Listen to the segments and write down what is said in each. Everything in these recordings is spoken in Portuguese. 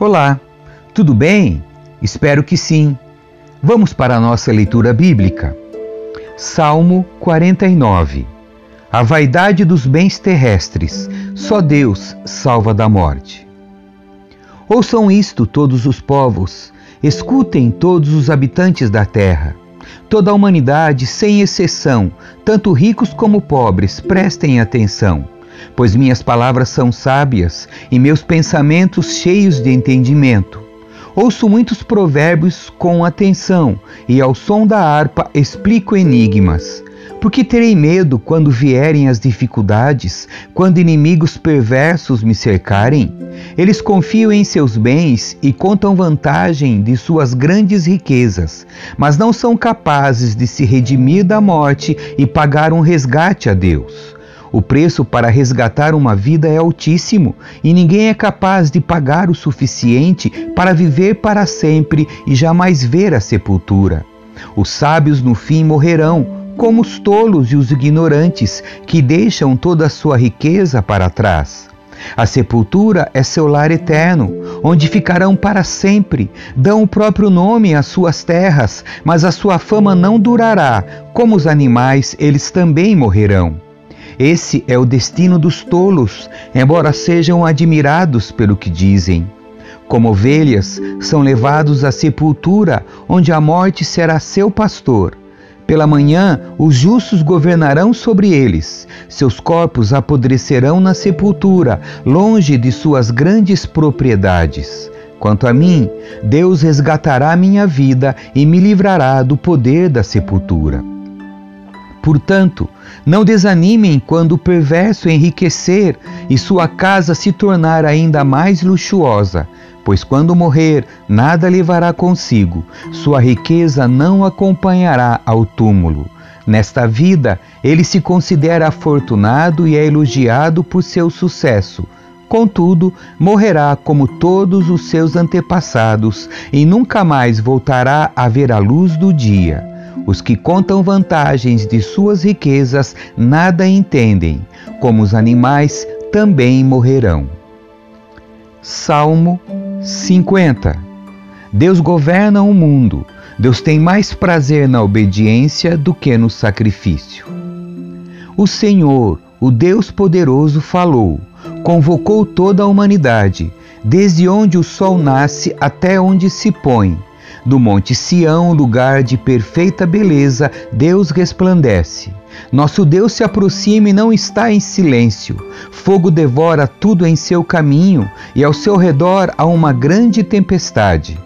Olá, tudo bem? Espero que sim. Vamos para a nossa leitura bíblica. Salmo 49 A vaidade dos bens terrestres, só Deus salva da morte. Ouçam isto todos os povos, escutem todos os habitantes da terra. Toda a humanidade, sem exceção, tanto ricos como pobres, prestem atenção pois minhas palavras são sábias e meus pensamentos cheios de entendimento. Ouço muitos provérbios com atenção e ao som da harpa explico enigmas. Porque terei medo quando vierem as dificuldades, quando inimigos perversos me cercarem? Eles confiam em seus bens e contam vantagem de suas grandes riquezas, mas não são capazes de se redimir da morte e pagar um resgate a Deus. O preço para resgatar uma vida é altíssimo e ninguém é capaz de pagar o suficiente para viver para sempre e jamais ver a sepultura. Os sábios no fim morrerão, como os tolos e os ignorantes que deixam toda a sua riqueza para trás. A sepultura é seu lar eterno, onde ficarão para sempre. Dão o próprio nome às suas terras, mas a sua fama não durará. Como os animais, eles também morrerão. Esse é o destino dos tolos, embora sejam admirados pelo que dizem. Como ovelhas, são levados à sepultura, onde a morte será seu pastor. Pela manhã, os justos governarão sobre eles. Seus corpos apodrecerão na sepultura, longe de suas grandes propriedades. Quanto a mim, Deus resgatará minha vida e me livrará do poder da sepultura. Portanto, não desanimem quando o perverso enriquecer e sua casa se tornar ainda mais luxuosa, pois quando morrer, nada levará consigo, sua riqueza não acompanhará ao túmulo. Nesta vida, ele se considera afortunado e é elogiado por seu sucesso. Contudo, morrerá como todos os seus antepassados e nunca mais voltará a ver a luz do dia. Os que contam vantagens de suas riquezas nada entendem, como os animais também morrerão. Salmo 50 Deus governa o mundo. Deus tem mais prazer na obediência do que no sacrifício. O Senhor, o Deus poderoso, falou, convocou toda a humanidade, desde onde o sol nasce até onde se põe do Monte Sião, lugar de perfeita beleza, Deus resplandece. Nosso Deus se aproxima e não está em silêncio. Fogo devora tudo em seu caminho, e ao seu redor há uma grande tempestade.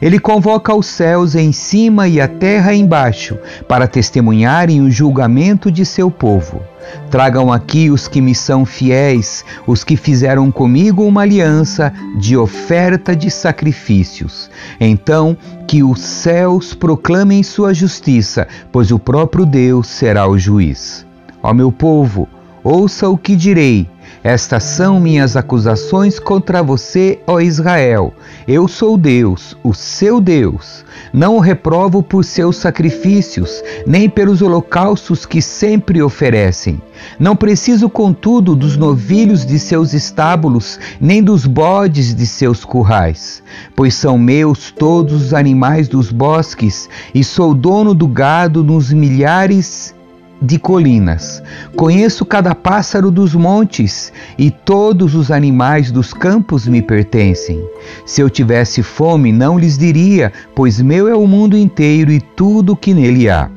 Ele convoca os céus em cima e a terra embaixo, para testemunharem o julgamento de seu povo. Tragam aqui os que me são fiéis, os que fizeram comigo uma aliança de oferta de sacrifícios. Então, que os céus proclamem sua justiça, pois o próprio Deus será o juiz. Ó meu povo, ouça o que direi estas são minhas acusações contra você, ó Israel. Eu sou Deus, o seu Deus. Não o reprovo por seus sacrifícios, nem pelos holocaustos que sempre oferecem. Não preciso, contudo, dos novilhos de seus estábulos, nem dos bodes de seus currais, pois são meus todos os animais dos bosques, e sou dono do gado nos milhares de colinas. Conheço cada pássaro dos montes e todos os animais dos campos me pertencem. Se eu tivesse fome, não lhes diria, pois meu é o mundo inteiro e tudo o que nele há.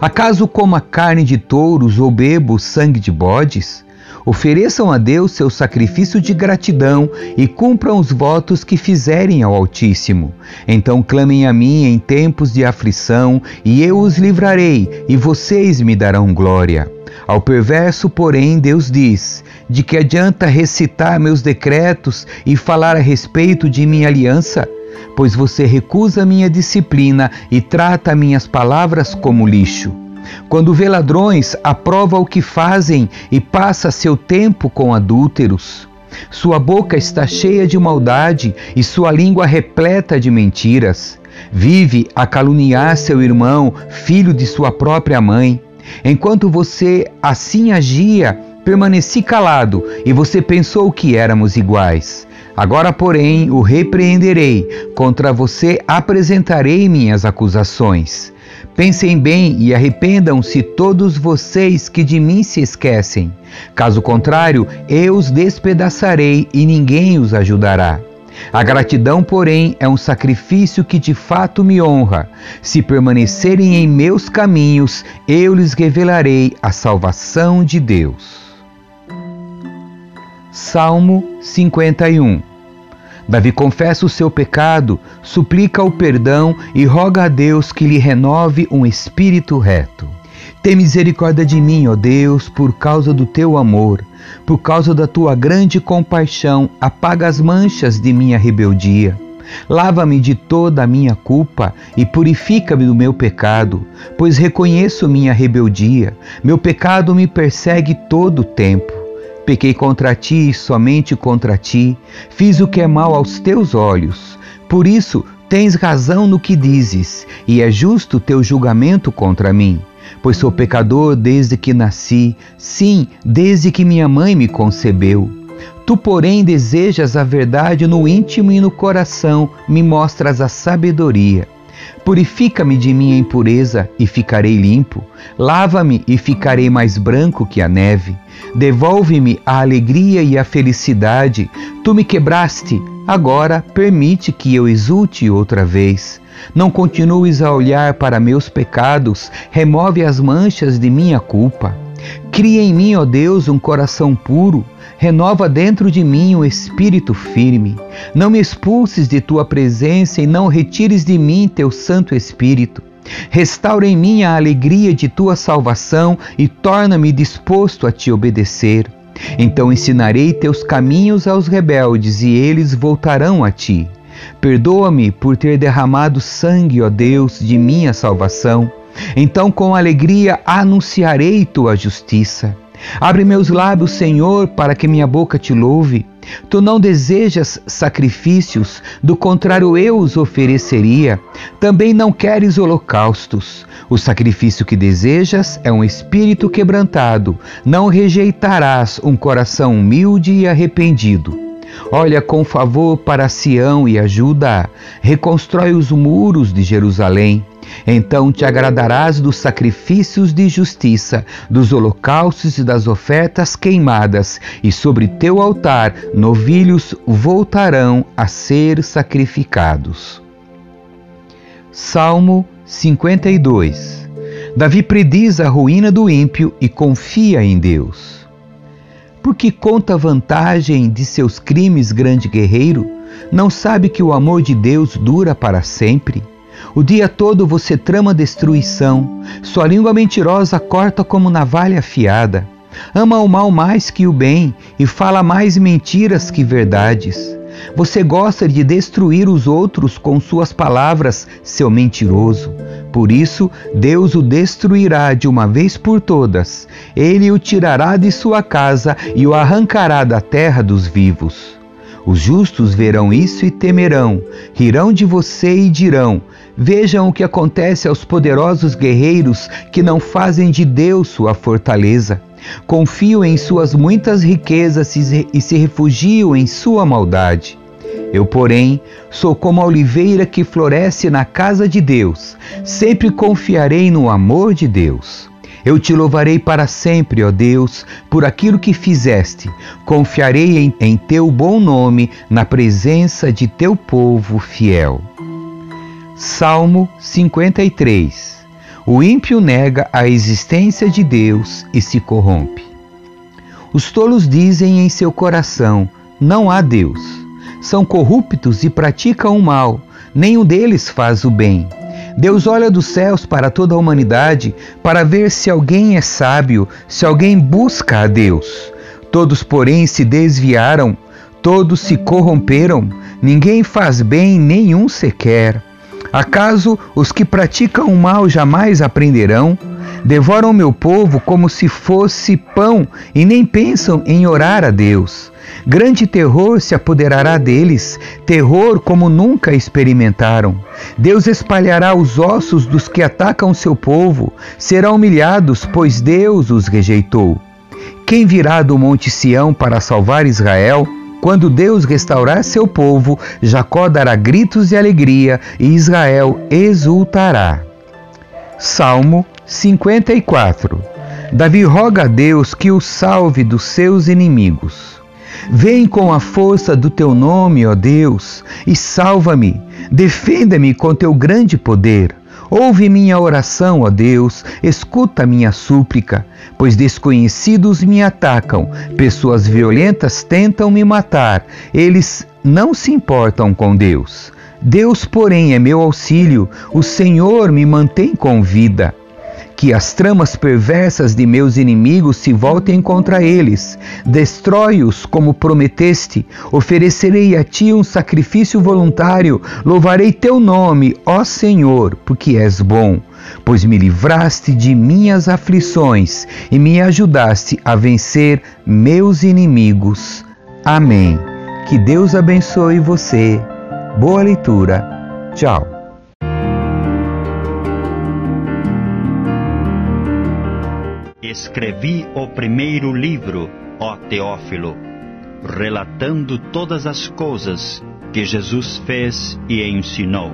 Acaso coma carne de touros ou bebo sangue de bodes? Ofereçam a Deus seu sacrifício de gratidão e cumpram os votos que fizerem ao Altíssimo. Então clamem a mim em tempos de aflição, e eu os livrarei, e vocês me darão glória. Ao perverso, porém, Deus diz: De que adianta recitar meus decretos e falar a respeito de minha aliança? Pois você recusa minha disciplina e trata minhas palavras como lixo. Quando vê ladrões, aprova o que fazem e passa seu tempo com adúlteros. Sua boca está cheia de maldade e sua língua repleta de mentiras. Vive a caluniar seu irmão, filho de sua própria mãe. Enquanto você assim agia, permaneci calado e você pensou que éramos iguais. Agora, porém, o repreenderei, contra você apresentarei minhas acusações. Pensem bem e arrependam-se todos vocês que de mim se esquecem. Caso contrário, eu os despedaçarei e ninguém os ajudará. A gratidão, porém, é um sacrifício que de fato me honra. Se permanecerem em meus caminhos, eu lhes revelarei a salvação de Deus. Salmo 51 Davi confessa o seu pecado, suplica o perdão e roga a Deus que lhe renove um espírito reto. Tem misericórdia de mim, ó Deus, por causa do teu amor, por causa da tua grande compaixão, apaga as manchas de minha rebeldia. Lava-me de toda a minha culpa e purifica-me do meu pecado, pois reconheço minha rebeldia. Meu pecado me persegue todo o tempo. Pequei contra ti e somente contra ti, fiz o que é mal aos teus olhos. Por isso tens razão no que dizes, e é justo teu julgamento contra mim. Pois sou pecador desde que nasci, sim, desde que minha mãe me concebeu. Tu, porém, desejas a verdade no íntimo e no coração, me mostras a sabedoria. Purifica-me de minha impureza e ficarei limpo. Lava-me e ficarei mais branco que a neve. Devolve-me a alegria e a felicidade. Tu me quebraste, agora permite que eu exulte outra vez. Não continues a olhar para meus pecados, remove as manchas de minha culpa. Cria em mim, ó Deus, um coração puro, renova dentro de mim um espírito firme. Não me expulses de tua presença e não retires de mim teu Santo Espírito. Restaura em mim a alegria de tua salvação e torna-me disposto a te obedecer. Então ensinarei teus caminhos aos rebeldes e eles voltarão a ti. Perdoa-me por ter derramado sangue, ó Deus, de minha salvação. Então, com alegria, anunciarei tua justiça. Abre meus lábios, Senhor, para que minha boca te louve. Tu não desejas sacrifícios, do contrário eu os ofereceria. Também não queres holocaustos. O sacrifício que desejas é um espírito quebrantado. Não rejeitarás um coração humilde e arrependido. Olha com favor para Sião e ajuda, reconstrói os muros de Jerusalém. Então te agradarás dos sacrifícios de justiça, dos holocaustos e das ofertas queimadas, e sobre teu altar novilhos voltarão a ser sacrificados. Salmo 52 Davi prediz a ruína do ímpio e confia em Deus. Porque conta vantagem de seus crimes, grande guerreiro? Não sabe que o amor de Deus dura para sempre? O dia todo você trama destruição, sua língua mentirosa corta como navalha afiada. Ama o mal mais que o bem e fala mais mentiras que verdades. Você gosta de destruir os outros com suas palavras, seu mentiroso. Por isso, Deus o destruirá de uma vez por todas. Ele o tirará de sua casa e o arrancará da terra dos vivos. Os justos verão isso e temerão, rirão de você e dirão: Vejam o que acontece aos poderosos guerreiros que não fazem de Deus sua fortaleza. Confiam em suas muitas riquezas e se refugiam em sua maldade. Eu, porém, sou como a oliveira que floresce na casa de Deus. Sempre confiarei no amor de Deus. Eu te louvarei para sempre, ó Deus, por aquilo que fizeste. Confiarei em, em teu bom nome na presença de teu povo fiel. Salmo 53 O ímpio nega a existência de Deus e se corrompe. Os tolos dizem em seu coração: Não há Deus. São corruptos e praticam o mal, nenhum deles faz o bem. Deus olha dos céus para toda a humanidade para ver se alguém é sábio, se alguém busca a Deus. Todos, porém, se desviaram, todos se corromperam, ninguém faz bem, nenhum sequer. Acaso os que praticam o mal jamais aprenderão? Devoram meu povo como se fosse pão e nem pensam em orar a Deus. Grande terror se apoderará deles, terror como nunca experimentaram. Deus espalhará os ossos dos que atacam seu povo, serão humilhados, pois Deus os rejeitou. Quem virá do Monte Sião para salvar Israel? Quando Deus restaurar seu povo, Jacó dará gritos de alegria e Israel exultará. Salmo 54 Davi roga a Deus que o salve dos seus inimigos. Vem com a força do teu nome, ó Deus, e salva-me. Defenda-me com teu grande poder. Ouve minha oração, ó Deus, escuta minha súplica, pois desconhecidos me atacam, pessoas violentas tentam me matar, eles não se importam com Deus. Deus, porém, é meu auxílio, o Senhor me mantém com vida que as tramas perversas de meus inimigos se voltem contra eles. Destrói-os como prometeste. Oferecerei a ti um sacrifício voluntário. Louvarei teu nome, ó Senhor, porque és bom. Pois me livraste de minhas aflições e me ajudaste a vencer meus inimigos. Amém. Que Deus abençoe você. Boa leitura. Tchau. Escrevi o primeiro livro, ó Teófilo, relatando todas as coisas que Jesus fez e ensinou